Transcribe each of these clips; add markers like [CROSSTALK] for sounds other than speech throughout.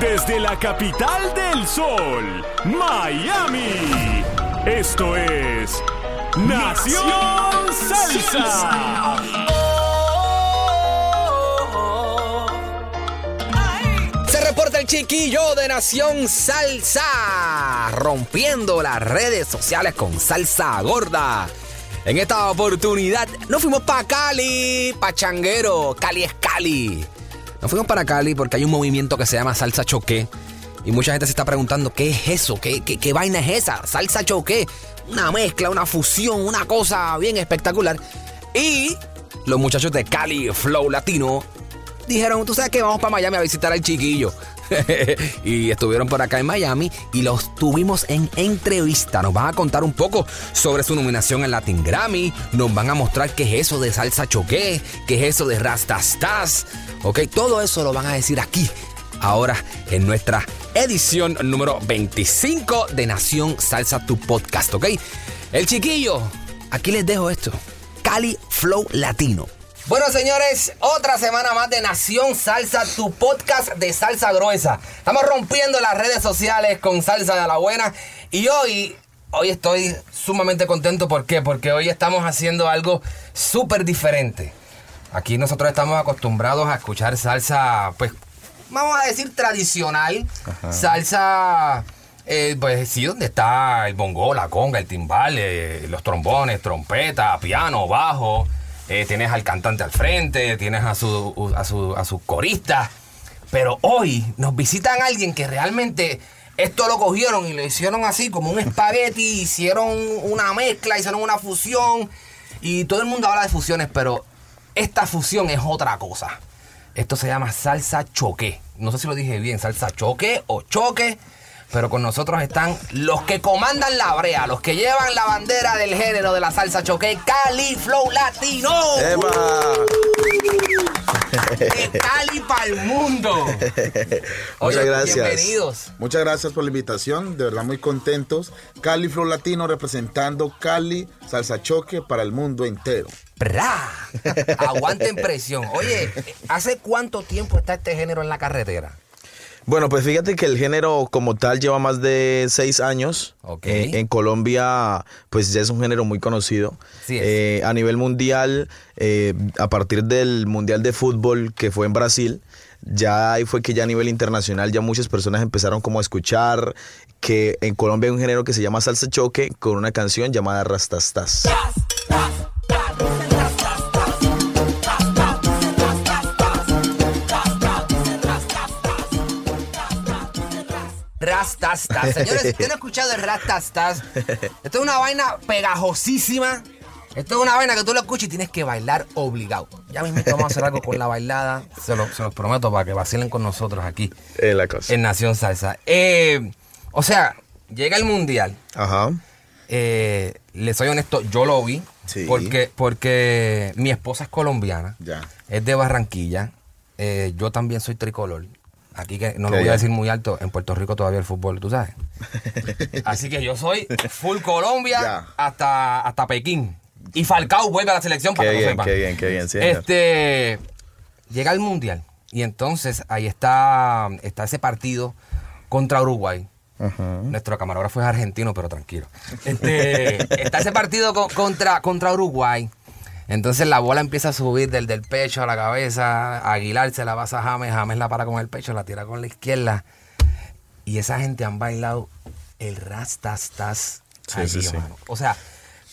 Desde la capital del sol, Miami. Esto es Nación Salsa. Se reporta el chiquillo de Nación Salsa, rompiendo las redes sociales con salsa gorda. En esta oportunidad nos fuimos para Cali, pa' Changuero, Cali es Cali. Nos fuimos para Cali porque hay un movimiento que se llama salsa choque. Y mucha gente se está preguntando, ¿qué es eso? ¿Qué, qué, qué vaina es esa? Salsa choque. Una mezcla, una fusión, una cosa bien espectacular. Y los muchachos de Cali Flow Latino dijeron, tú sabes que vamos para Miami a visitar al chiquillo. [LAUGHS] y estuvieron por acá en Miami y los tuvimos en entrevista. Nos van a contar un poco sobre su nominación en Latin Grammy. Nos van a mostrar qué es eso de salsa choque, qué es eso de rastastas. Ok, todo eso lo van a decir aquí. Ahora en nuestra edición número 25 de Nación Salsa Tu Podcast, ¿ok? El chiquillo, aquí les dejo esto. Cali Flow Latino. Bueno, señores, otra semana más de Nación Salsa, tu podcast de salsa gruesa. Estamos rompiendo las redes sociales con salsa de la buena. Y hoy, hoy estoy sumamente contento. ¿Por qué? Porque hoy estamos haciendo algo súper diferente. Aquí nosotros estamos acostumbrados a escuchar salsa, pues, vamos a decir tradicional. Salsa, eh, pues sí, donde está el bongo, la conga, el timbal, eh, los trombones, trompeta, piano, bajo. Eh, tienes al cantante al frente, tienes a su, a su, a su corista. Pero hoy nos visitan alguien que realmente esto lo cogieron y lo hicieron así como un espagueti, [LAUGHS] hicieron una mezcla, hicieron una fusión. Y todo el mundo habla de fusiones, pero esta fusión es otra cosa. Esto se llama salsa choque. No sé si lo dije bien, salsa choque o choque. Pero con nosotros están los que comandan la brea, los que llevan la bandera del género de la salsa choque, Cali Flow Latino. De Cali para el mundo. [LAUGHS] Muchas Oye, gracias. Bienvenidos. Muchas gracias por la invitación, de verdad muy contentos. Cali Flow Latino representando Cali Salsa Choque para el mundo entero. ¡Bra! Aguanten presión. Oye, ¿hace cuánto tiempo está este género en la carretera? Bueno, pues fíjate que el género como tal lleva más de seis años. Ok. Eh, en Colombia, pues ya es un género muy conocido. Sí es. Eh, a nivel mundial, eh, a partir del Mundial de Fútbol que fue en Brasil, ya ahí fue que ya a nivel internacional ya muchas personas empezaron como a escuchar que en Colombia hay un género que se llama salsa choque con una canción llamada Rastastas. Rastastas. Señores, [LAUGHS] si usted no ha escuchado el Rastastas, esto es una vaina pegajosísima. Esto es una vaina que tú lo escuchas y tienes que bailar obligado. Ya mismo vamos a hacer algo con la bailada. Se, lo- se los prometo para que vacilen con nosotros aquí la cosa. en Nación Salsa. Eh, o sea, llega el mundial. Ajá. Eh, le soy honesto, yo lo vi. Sí. Porque, porque mi esposa es colombiana. Ya. Es de Barranquilla. Eh, yo también soy tricolor. Aquí que no lo Qué voy a bien. decir muy alto. En Puerto Rico todavía el fútbol, tú sabes. [LAUGHS] Así que yo soy full Colombia Ya. hasta, hasta Pekín. Y Falcao vuelve a la selección para Qué que lo bien, sepan. qué bien, qué bien, señor. Este llega el mundial y entonces ahí está, está ese partido contra Uruguay. Nuestro camarógrafo es argentino, pero tranquilo. Este, [LAUGHS] está ese partido co- contra, contra Uruguay. Entonces la bola empieza a subir del, del pecho a la cabeza. Aguilar se la pasa a James. James la para con el pecho, la tira con la izquierda. y esa gente han bailado el rastastas Sí, allí, sí. O sea,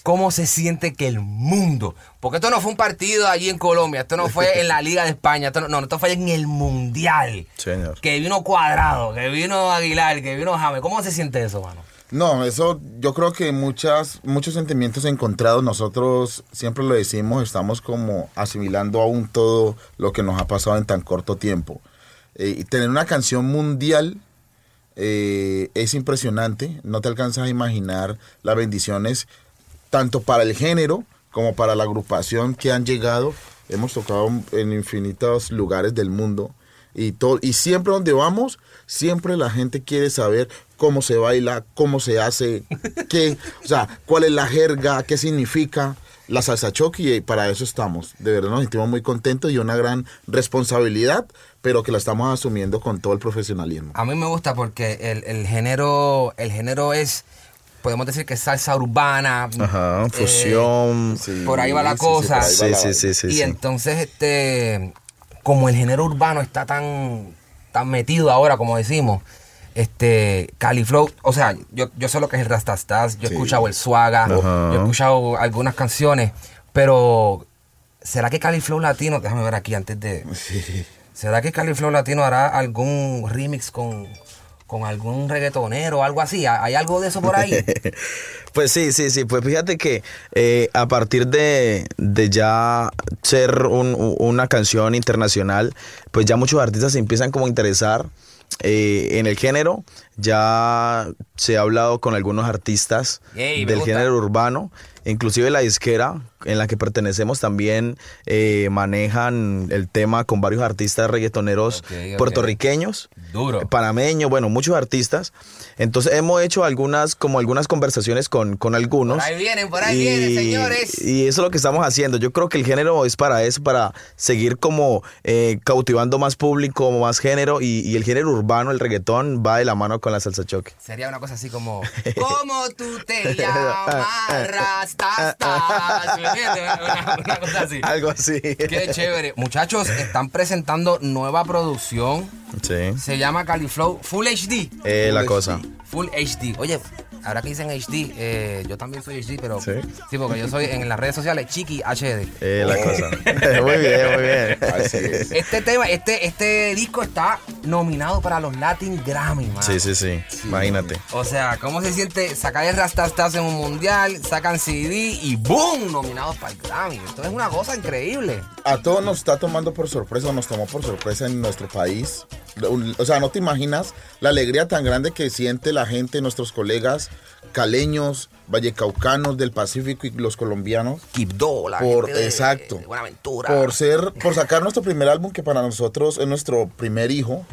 ¿cómo se siente que el mundo? Porque esto no fue un partido allí en Colombia, esto no fue [LAUGHS] en la Liga de España, esto no, no, esto fue en el Mundial. Señor. Que vino Cuadrado, que vino Aguilar, que vino James. ¿Cómo se siente eso, mano? No, eso yo creo que muchas, muchos sentimientos encontrados, nosotros siempre lo decimos, estamos como asimilando aún todo lo que nos ha pasado en tan corto tiempo. Eh, y tener una canción mundial eh, es impresionante, no te alcanzas a imaginar las bendiciones tanto para el género como para la agrupación que han llegado. Hemos tocado en infinitos lugares del mundo y, todo, y siempre donde vamos, siempre la gente quiere saber cómo se baila, cómo se hace, [LAUGHS] qué, o sea, cuál es la jerga, qué significa la salsa choque y para eso estamos. De verdad nos sentimos muy contentos y una gran responsabilidad, pero que la estamos asumiendo con todo el profesionalismo. A mí me gusta porque el, el género, el género es, podemos decir que es salsa urbana. Ajá, eh, fusión. Sí, por ahí va la sí, cosa. Sí, sí, sí, sí. y sí. entonces, este, como el género urbano está tan, tan metido ahora, como decimos, este, Califlow, o sea, yo, yo sé lo que es el Rastastas, yo he Sí. escuchado el Suaga, yo he escuchado algunas canciones, pero ¿será que Califlow Latino, déjame ver aquí antes de, ¿será que Califlow Latino hará algún remix con, con algún reggaetonero o algo así? ¿Hay algo de eso por ahí? [LAUGHS] Pues sí, sí, sí. Pues fíjate que eh, a partir de, de ya ser un- una canción internacional, pues ya muchos artistas se empiezan como a interesar eh, en el género. Ya se ha hablado con algunos artistas Yay, del gusta. género urbano. Inclusive la disquera en la que pertenecemos también eh, manejan el tema con varios artistas reggaetoneros puertorriqueños Duro. panameño, bueno, muchos artistas. Entonces hemos hecho algunas, como algunas conversaciones con, con algunos. Por ahí vienen, por ahí vienen, señores. Y eso es lo que estamos haciendo. Yo creo que el género es para eso, para seguir como eh, cautivando más público, más género. Y, y el género urbano, el reggaetón, va de la mano con la salsa choque. Sería una cosa así como, [LAUGHS] ¿cómo tú te [LAUGHS] llamas? Rastastas. ¿Me entiendes? Una, una cosa así. [LAUGHS] Algo así. Qué chévere. Muchachos, están presentando nueva producción. Sí. Se llama Califlow Full HD. Eh, la cosa. Full HD. Oye, ahora que dicen HD, eh, yo también soy HD, pero Sí. sí, porque yo soy en las redes sociales Chiqui HD. Eh, la cosa. [LAUGHS] muy bien, muy bien. Así es. Este tema, este, este disco está nominado para los Latin Grammy, man. Sí, sí, sí. Imagínate. O sea, ¿cómo se siente sacar el Rastastas en un mundial, sacan CD y ¡boom! Nominados para el Grammy. Esto es una cosa increíble. a todos nos está tomando por sorpresa, o nos tomó por sorpresa en nuestro país. O sea, no te imaginas la alegría tan grande que siente la gente, nuestros colegas caleños, vallecaucanos del Pacífico y los colombianos. Quibdó, la Por, gente de- exacto. de Buenaventura. Por ser, por sacar nuestro primer álbum, que para nosotros es nuestro primer hijo,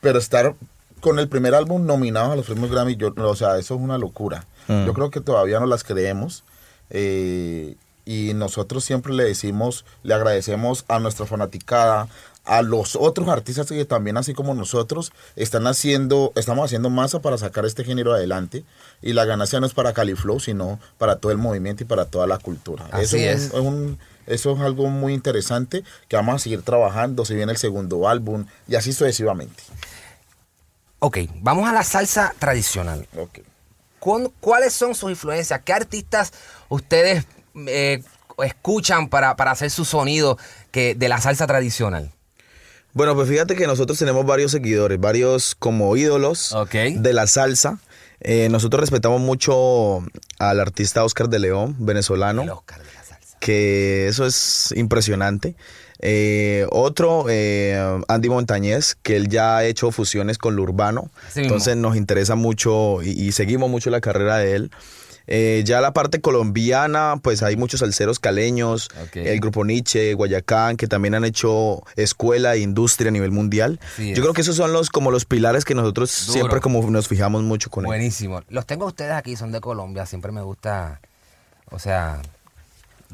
pero estar con el primer álbum nominado a los premios Grammy, yo, o sea, eso es una locura. Yo creo que todavía no las creemos. eh, y nosotros siempre le decimos, le agradecemos a nuestra fanaticada, a los otros artistas que también, así como nosotros, están haciendo, estamos haciendo masa para sacar este género adelante. Y la ganancia no es para Califlow, sino para todo el movimiento y para toda la cultura. Así Eso es. un- es un- eso es algo muy interesante que vamos a seguir trabajando. Se viene el segundo álbum y así sucesivamente. Ok, vamos a la salsa tradicional. Ok. ¿Cuán- ¿Cuáles son sus influencias? ¿Qué artistas ustedes eh, escuchan para, para hacer su sonido que, de la salsa tradicional? Bueno, pues fíjate que nosotros tenemos varios seguidores, varios como ídolos de la salsa. Eh, nosotros respetamos mucho al artista Oscar de León, venezolano, El Oscar de la salsa. que eso es impresionante. Eh, otro, eh, Andy Montañez, que él ya ha hecho fusiones con lo urbano. Mismo. Entonces nos interesa mucho y, y seguimos mucho la carrera de él. Eh, ya la parte colombiana, pues hay muchos salseros caleños, el grupo Nietzsche, Guayacán, que también han hecho escuela e industria a nivel mundial. Así es. Yo creo que esos son los como los pilares que nosotros Duro. siempre como nos fijamos mucho con él. Buenísimo. Los tengo ustedes aquí, son de Colombia. Siempre me gusta, o sea,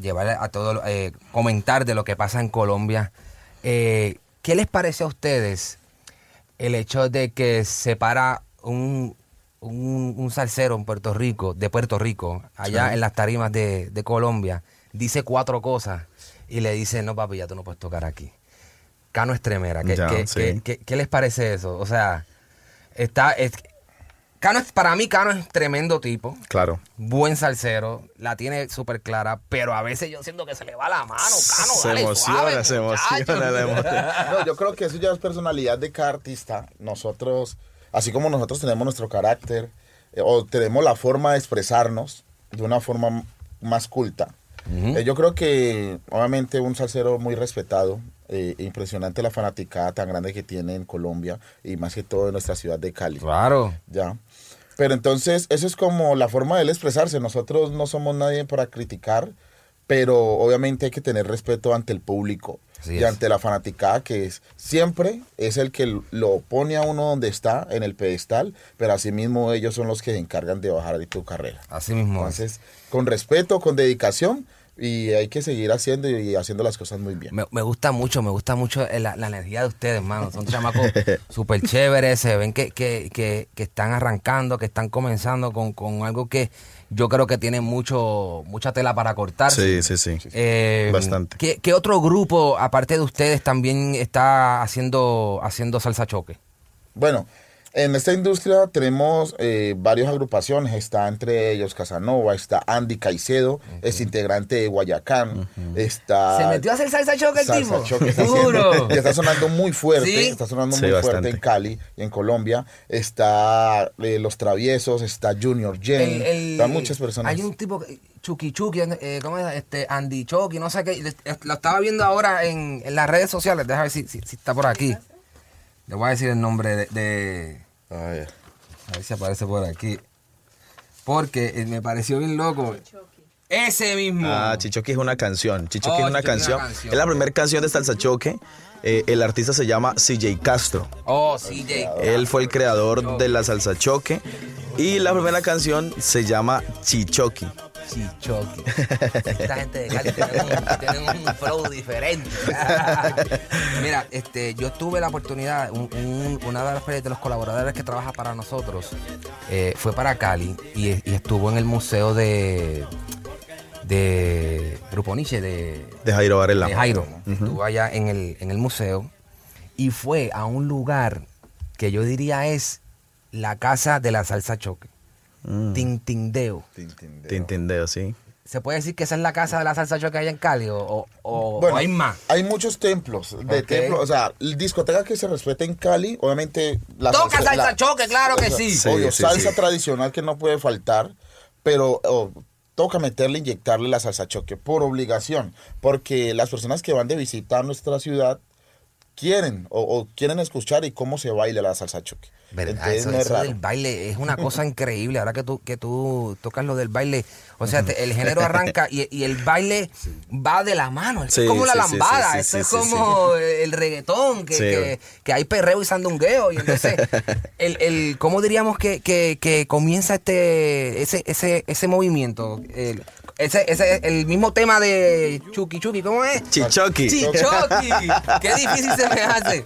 llevar a todo, eh, comentar de lo que pasa en Colombia. Eh, ¿Qué les parece a ustedes el hecho de que se para un, un, un salsero en Puerto Rico, de Puerto Rico, allá en las tarimas de, de Colombia, dice cuatro cosas y le dice, no papi, ya tú no puedes tocar aquí? Cano Estremera, ¿qué, Ya, qué- sí. qué- qué- qué les parece eso? O sea, Está, es- Cano es- para mí, Cano es tremendo tipo. Claro. Buen salsero, la tiene súper clara, pero a veces yo siento que se le va la mano, Cano, Se dale, emociona, suave, se emociona, le [LAUGHS] emociona. No, yo creo que eso ya es personalidad de cada artista. Nosotros, así como nosotros tenemos nuestro carácter, eh, o tenemos la forma de expresarnos de una forma más culta. Eh, yo creo que, obviamente, un salsero muy respetado, eh, impresionante la fanaticada tan grande que tiene en Colombia y más que todo en nuestra ciudad de Cali. Claro. Ya. Pero entonces, eso es como la forma de él expresarse. Nosotros no somos nadie para criticar, pero obviamente hay que tener respeto ante el público Así y es. ante la fanaticada que es siempre es el que lo pone a uno donde está, en el pedestal, pero asimismo ellos son los que se encargan de bajar de tu carrera. Así mismo. es. Entonces, con respeto, con dedicación, y hay que seguir haciendo y haciendo las cosas muy bien. Me, me gusta mucho, me gusta mucho eh, la, la energía de ustedes, hermano. Son chamacos [LAUGHS] súper chéveres, se ven que, que, que, que están arrancando, que están comenzando con, con algo que yo creo que tiene mucho, mucha tela para cortar. Sí, sí, sí. Eh, Bastante. ¿qué, qué otro grupo, aparte de ustedes, también está haciendo, haciendo salsa choque? Bueno, en esta industria tenemos eh, varias agrupaciones. Está entre ellos Casanova, está Andy Caicedo, es integrante de Guayacán. Está. ¿Se metió a hacer salsa choque el Salsa tipo? Choque está [LAUGHS] y está sonando muy fuerte, ¿Sí? está sonando Sí, muy fuerte en Cali y en Colombia. Está eh, Los Traviesos, está Junior el- están muchas personas. Hay un tipo, que- Chucky Chucky, eh, ¿cómo es? Este, Andy Chucky, no sé qué. eh, Lo estaba viendo ahora en, en las redes sociales. Déjame ver si, si, si está por aquí. Le voy a decir el nombre de. de- Ah, ya. a ver si aparece por aquí. Porque eh, me pareció bien loco. Ese mismo. Ah, Chichoque es una canción. Chichoque Oh, es una canción. Es la primera canción de Salsa Choque. Eh, el artista se llama CJ Castro. Oh, CJ. Él fue el creador de la salsa choque. Y la primera canción se llama Chichoqui. Chichoque. [LAUGHS] Esta gente de Cali tienen un, un flow diferente. [LAUGHS] Mira, este, yo tuve la oportunidad, un- un- una de las de los colaboradores que trabaja para nosotros eh, fue para Cali y, y estuvo en el museo de de Grupo Nietzsche de, De Jairo Varela. de Jairo. Estuvo allá en el, en el museo y fue a un lugar que yo diría es la casa de la salsa choque. Mm. Tintindeo. Tintindeo, sí. ¿Se puede decir que esa es la casa de la salsa choque allá en Cali o, o- o- Bueno, o hay más? Hay muchos templos, de templos, o sea, discoteca que se respeta en Cali, obviamente la Toca salsa la- choque, claro que o sea, sí. Sí, obvio, sí, salsa sí. tradicional que no puede faltar, pero oh, toca meterle, inyectarle la salsa choque por obligación, porque las personas que van de visita a nuestra ciudad quieren o, o quieren escuchar y cómo se baila la salsa choque. ¿Verdad? Entonces Eso, no es eso raro. del baile es una cosa [LAUGHS] increíble. Ahora que tú, que tú tocas lo del baile, o sea, te- el [LAUGHS] género arranca y, y el baile va de la mano. Es Sí, como la sí, lambada, eso es como el reggaetón, que, que, que hay perreo y sandungueo. Y entonces, [LAUGHS] el, el, ¿cómo diríamos que, que, que comienza este ese, ese, ese movimiento? El- ese, ese, el mismo tema de Chucky Chucky, ¿cómo es? Chichoqui. Chichoqui. [LAUGHS] Qué difícil se me hace.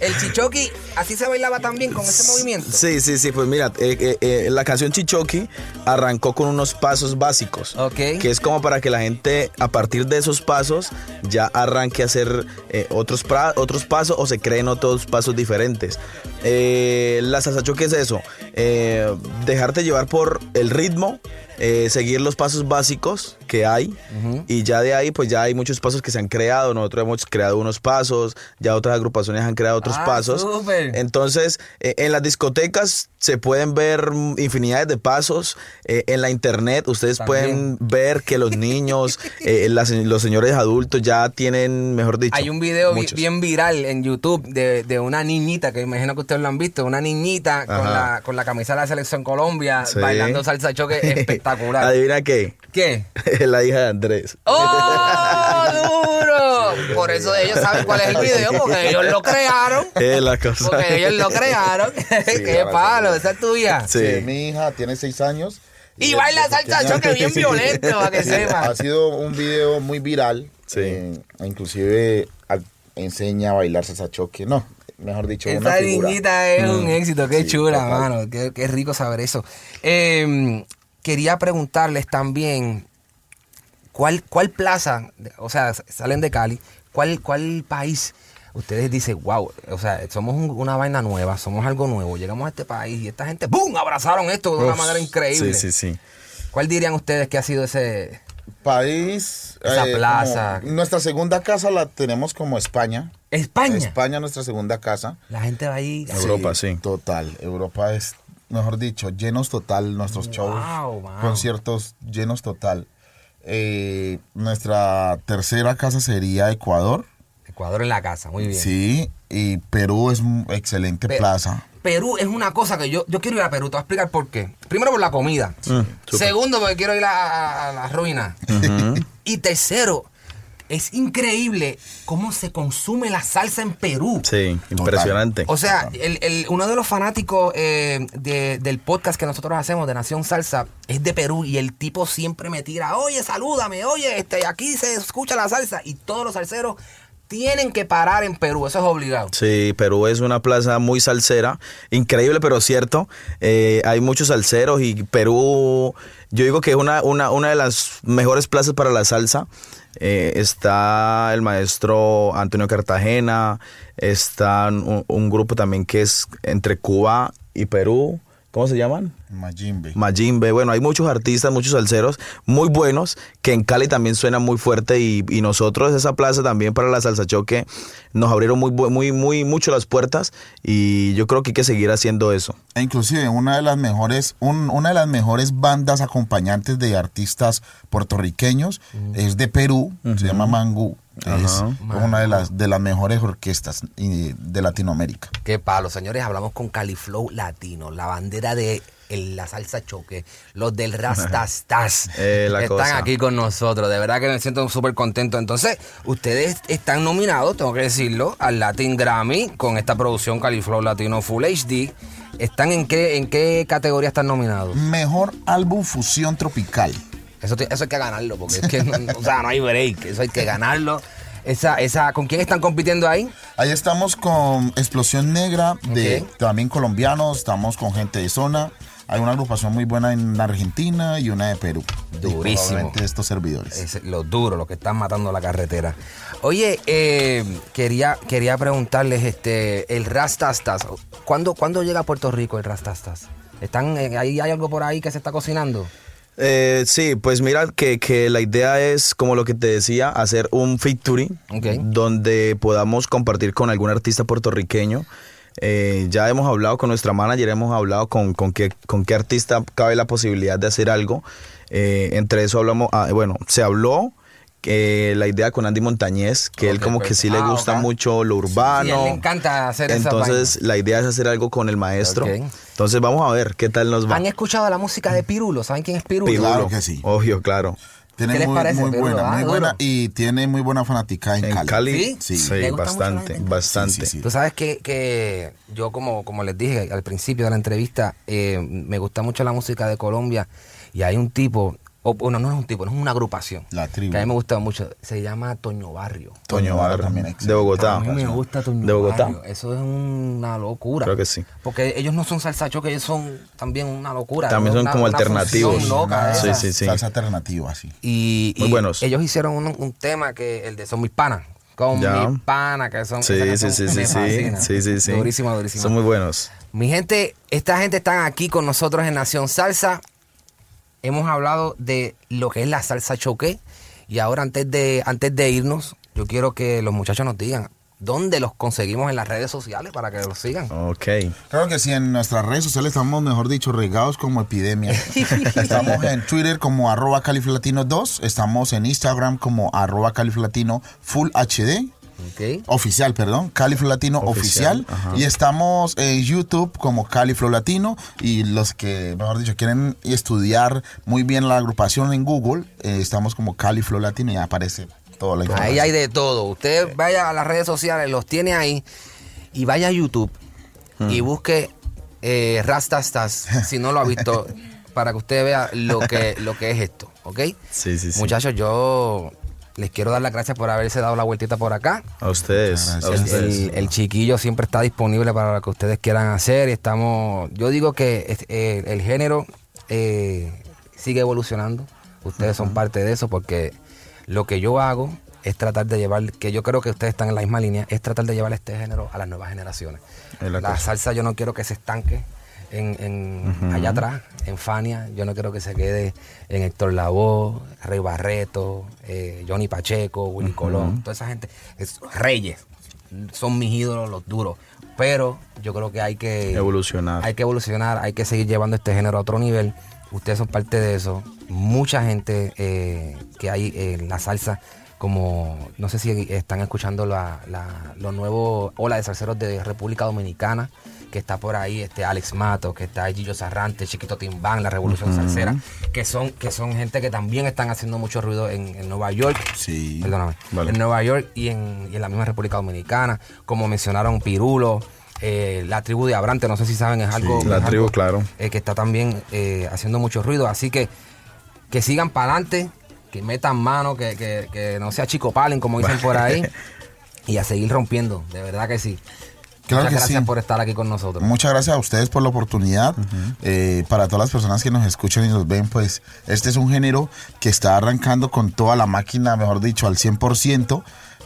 El chichoqui, así se bailaba también con ese movimiento. Sí, sí, sí, pues mira, eh, eh, eh, la canción Chichoqui arrancó con unos pasos básicos. Ok. Que es como para que la gente, a partir de esos pasos, ya arranque a hacer eh, otros, pra- otros pasos o se creen otros pasos diferentes. La salsa choque es eso, dejarte llevar por el ritmo, eh, seguir los pasos básicos que hay y ya de ahí pues ya hay muchos pasos que se han creado, nosotros hemos creado unos pasos, ya otras agrupaciones han creado otros Ah, pasos. súper. Entonces, eh, en las discotecas se pueden ver infinidades de pasos. eh, en la internet ustedes También. pueden ver que los niños, [LAUGHS] eh, las- los señores adultos ya tienen, mejor dicho. Hay un video muchos. bien viral en YouTube de, de una niñita, que imagino que ustedes lo han visto, una niñita con la, con la camisa de la selección Colombia Sí. bailando salsa choque [LAUGHS] espectacular. Adivina qué. ¿Qué? [LAUGHS] la hija de Andrés. ¡Oh, [LAUGHS] duro! Por eso ellos saben cuál es el video, porque ellos lo crearon. [LAUGHS] Es la cosa. Porque ellos lo crearon. [LAUGHS] ¡Qué palo! Esa es tuya. Sí. Sí, mi hija tiene seis años. Y baila salsa choque bien violento, para que sepa. Ha sido un video muy viral. Sí. eh, inclusive a- enseña a bailar salsa choque. No, mejor dicho, una Esa figura. niñita es un éxito, qué Sí, chula, total. mano. Qué, qué rico saber eso. Eh, quería preguntarles también, ¿cuál, cuál plaza, o sea, salen de Cali, cuál, cuál país ustedes dicen, wow, o sea, somos un- una vaina nueva, somos algo nuevo, llegamos a este país y esta gente, ¡boom!, abrazaron esto de una manera increíble. Sí, sí, sí. ¿Cuál dirían ustedes que ha sido ese... País. eh, Esa plaza. como- nuestra segunda casa la tenemos como España. España? España, nuestra segunda casa. La gente va ahí... Europa, sí. Total. Europa es, mejor dicho, llenos total. Nuestros shows, Wow, wow. conciertos llenos total. Eh, nuestra tercera casa sería Ecuador. Ecuador en la casa, muy bien. Sí. Y Perú es un excelente Pe- plaza. Perú es una cosa que yo, yo quiero ir a Perú, te voy a explicar por qué. Primero por la comida. Segundo porque quiero ir a, a- a la ruina. Y tercero, es increíble cómo se consume la salsa en Perú. Sí, impresionante. O sea, el- el- uno de los fanáticos eh, de- del podcast que nosotros hacemos de Nación Salsa es de Perú y el tipo siempre me tira, oye, salúdame, oye, este, aquí se escucha la salsa y todos los salseros tienen que parar en Perú, eso es obligado. Sí, Perú es una plaza muy salsera, increíble pero cierto. Eh, hay muchos salseros y Perú, yo digo que es una, una, una de las mejores plazas para la salsa. Eh, está el maestro Antonio Cartagena, está un, un grupo también que es entre Cuba y Perú. ¿Cómo se llaman? Majimbe. Majimbe, bueno, hay muchos artistas, muchos salseros muy buenos que en Cali también suenan muy fuerte y, y nosotros esa plaza también para la salsa choque nos abrieron muy muy muy mucho las puertas y yo creo que hay que seguir haciendo eso. E inclusive una de las mejores, un- una de las mejores bandas acompañantes de artistas puertorriqueños es de Perú, se llama Mangú. Es una de las, de las mejores orquestas de Latinoamérica. Qué palo, señores, hablamos con Califlow Latino, la bandera de el- la salsa choque, los del Rastastas. [LAUGHS] Eh, están cosa. aquí con nosotros, de verdad que me siento súper contento. Entonces, ustedes están nominados, tengo que decirlo, al Latin Grammy con esta producción Califlow Latino Full HD. ¿Están en qué, en qué categoría están nominados? Mejor álbum fusión tropical. Eso, eso hay que ganarlo, porque es que no, [LAUGHS] o sea, no hay break, eso hay que ganarlo. Esa, esa, ¿Con quién están compitiendo ahí? Ahí estamos con Explosión Negra, de también colombianos, estamos con gente de zona. Hay una agrupación muy buena en Argentina y una de Perú. Durísimo. probablemente estos servidores. Es los duros, los que están matando la carretera. Oye, eh, quería, quería preguntarles, este, el Rastastas, ¿cuándo, ¿cuándo llega a Puerto Rico el Rastastas? ¿Están, eh, ahí hay algo por ahí que se está cocinando? Eh, sí, pues mira que, que la idea es, como lo que te decía, hacer un featuring Ok. donde podamos compartir con algún artista puertorriqueño. Eh, ya hemos hablado con nuestra manager, hemos hablado con, con, qué, con qué artista cabe la posibilidad de hacer algo. Eh, entre eso hablamos, ah, bueno, se habló que la idea con Andy Montañez, que él como pues. que sí le Ah, ok. mucho lo Sí, urbano. a él le encanta hacer esa Entonces la idea es hacer algo con el maestro. Ok. Entonces vamos a ver qué tal nos va. ¿Han escuchado la música de Pirulo? ¿Saben quién es Pirulo? Pirulo. Claro que sí. Obvio, claro. Tiene ¿Qué les muy, parece, muy buena, Ah, muy buena y tiene muy buena fanática en, En Cali. Cali, ¿Sí? sí, ¿Le gusta bastante, bastante. Sí, sí, sí. Tú sabes que, que yo, como, como les dije al principio de la entrevista, eh, me gusta mucho la música de Colombia y hay un tipo, o bueno, no es un tipo, no es una agrupación. La tribu. Que a mí me gusta mucho. Se llama Toño Barrio. Toño Barrio también de. Bogotá. A mí me gusta Toño De Bogotá. Barrio. Eso es una locura. Creo que sí. Porque ellos no son salsa choque, ellos son también una locura. También son Una- como una alternativos. loca Sí, sí, sí. Salsa alternativa, sí. Y, Muy y buenos. ellos hicieron un, un tema que el de Son mis panas. Con Ya. mis panas, que son. Sí, esa sí, sí, sí, sí, sí, sí, sí. Durísima, durísima. Son muy buenos. Mi gente, esta gente están aquí con nosotros en Nación Salsa. Hemos hablado de lo que es la salsa choque. Y ahora antes de, antes de irnos, yo quiero que los muchachos nos digan dónde los conseguimos en las redes sociales para que los sigan. Ok. Claro que sí, en nuestras redes sociales estamos, mejor dicho, regados como epidemia. [LAUGHS] estamos en Twitter como arroba califlatino 2, estamos en Instagram como arroba califlatino full HD, ¿Ok? oficial, perdón, Califlow Latino oficial, y estamos en YouTube como Califlow Latino y los que, mejor dicho, quieren estudiar muy bien la agrupación en Google, eh, estamos como Califlow Latino y aparece toda la información. Ahí hay de todo. Usted vaya a las redes sociales, los tiene ahí y vaya a YouTube y busque eh, Rastastas, [LAUGHS] si no lo ha visto, para que usted vea lo que, lo que es esto, ¿ok? Sí, sí, sí. Muchachos, yo les quiero dar las gracias por haberse dado la vueltita por acá. A ustedes. A ustedes. el- el chiquillo siempre está disponible para lo que ustedes quieran hacer y estamos, yo digo que es- eh, el género eh, sigue evolucionando. Ustedes son parte de eso porque lo que yo hago es tratar de llevar, que yo creo que ustedes están en la misma línea, es tratar de llevar este género a las nuevas generaciones. Es la salsa yo no quiero que se estanque en, en- allá atrás, en Fania. Yo no quiero que se quede en Héctor Lavoe, Rey Barreto, eh, Johnny Pacheco, Willy Colón, toda esa gente. Es, reyes, son mis ídolos, los duros. Pero yo creo que hay que Evolucionar. Hay que evolucionar, hay que seguir llevando este género a otro nivel. Ustedes son parte de eso. Mucha gente eh, que hay en la salsa, como no sé si están escuchando la, la- los nuevos ola de salseros de República Dominicana, que está por ahí este Alex Mato, que está Gillo Sarrante, Chiquito Timbán, la Revolución Salsera, que son, que son gente que también están haciendo mucho ruido en, en Nueva York. Sí. Perdóname. Vale. En Nueva York y en, y en la misma República Dominicana, como mencionaron Pirulo, eh, la tribu de Abrante, no sé si saben, es algo. la es tribu, algo, claro. eh, que está también eh, haciendo mucho ruido. Así que que sigan para adelante, que metan mano, que, que, que no sea chico palen, como dicen por ahí, [LAUGHS] y a seguir rompiendo, de verdad que sí. Claro Muchas que gracias sí. por estar aquí con nosotros. Muchas gracias a ustedes por la oportunidad. Eh, para todas las personas que nos escuchan y nos ven, pues este es un género que está arrancando con toda la máquina, mejor dicho, al 100%.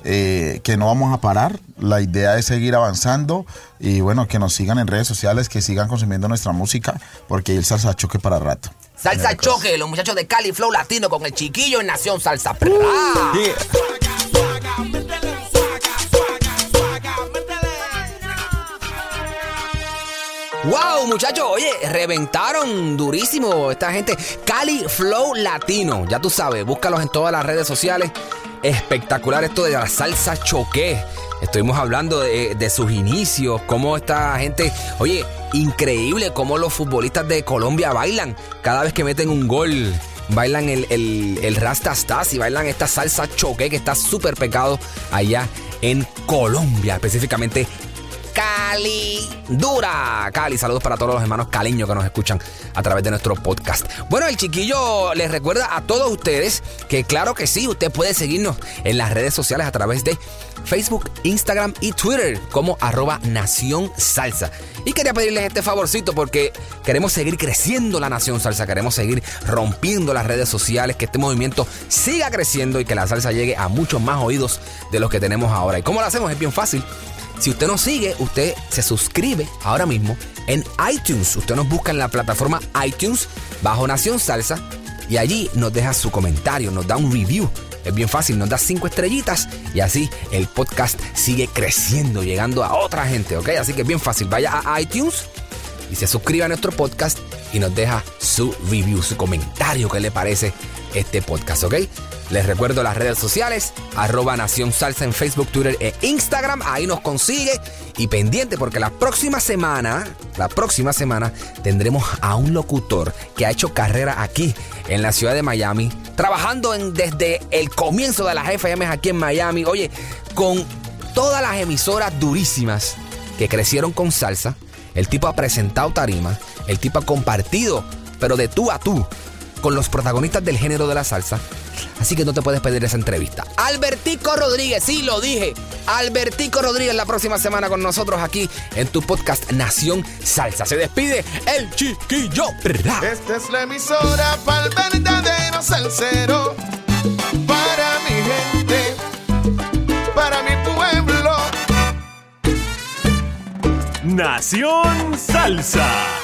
eh, que no vamos a parar. La idea es seguir avanzando y bueno, que nos sigan en redes sociales, que sigan consumiendo nuestra música, porque hay el salsa choque para rato. Salsa Choque, los muchachos de Cali Flow Latino con el chiquillo en Nación Salsa. ¡Pra! Wow, muchachos, oye, reventaron durísimo esta gente. Cali Flow Latino, ya tú sabes, búscalos en todas las redes sociales. Espectacular esto de la salsa choque. Estuvimos hablando de, de sus inicios, cómo esta gente, oye, increíble cómo los futbolistas de Colombia bailan cada vez que meten un gol. Bailan el, el, el Rastastas y bailan esta salsa choque que está súper pecado allá en Colombia, específicamente Cali Dura. Cali, saludos para todos los hermanos caleños que nos escuchan a través de nuestro podcast. Bueno, el chiquillo les recuerda a todos ustedes que claro que sí, usted puede seguirnos en las redes sociales a través de Facebook, Instagram y Twitter como arroba Nación Salsa. Y quería pedirles este favorcito porque queremos seguir creciendo la Nación Salsa, queremos seguir rompiendo las redes sociales, que este movimiento siga creciendo y que la salsa llegue a muchos más oídos de los que tenemos ahora. ¿Y cómo lo hacemos? Es bien fácil. Si usted nos sigue, usted se suscribe ahora mismo en iTunes. Usted nos busca en la plataforma iTunes bajo Nación Salsa y allí nos deja su comentario, nos da un review. Es bien fácil, nos da cinco estrellitas y así el podcast sigue creciendo, llegando a otra gente, ¿ok? Así que es bien fácil, vaya a iTunes y se suscribe a nuestro podcast y nos deja su review, su comentario, qué le parece este podcast, ¿ok? Les recuerdo las redes sociales, arroba Nación Salsa en Facebook, Twitter e Instagram, ahí nos consigue y pendiente porque la próxima semana, la próxima semana tendremos a un locutor que ha hecho carrera aquí en la ciudad de Miami, trabajando en, desde el comienzo de las FM aquí en Miami, oye, con todas las emisoras durísimas que crecieron con salsa. El tipo ha presentado tarima, el tipo ha compartido, pero de tú a tú, con los protagonistas del género de la salsa. Así que no te puedes perder esa entrevista. Albertico Rodríguez, sí lo dije. Albertico Rodríguez la próxima semana con nosotros aquí en tu podcast Nación Salsa. Se despide el chiquillo. ¿verdad? Esta es la emisora para el verdadero salsero. Para mi gente, para mi pueblo. Nación Salsa.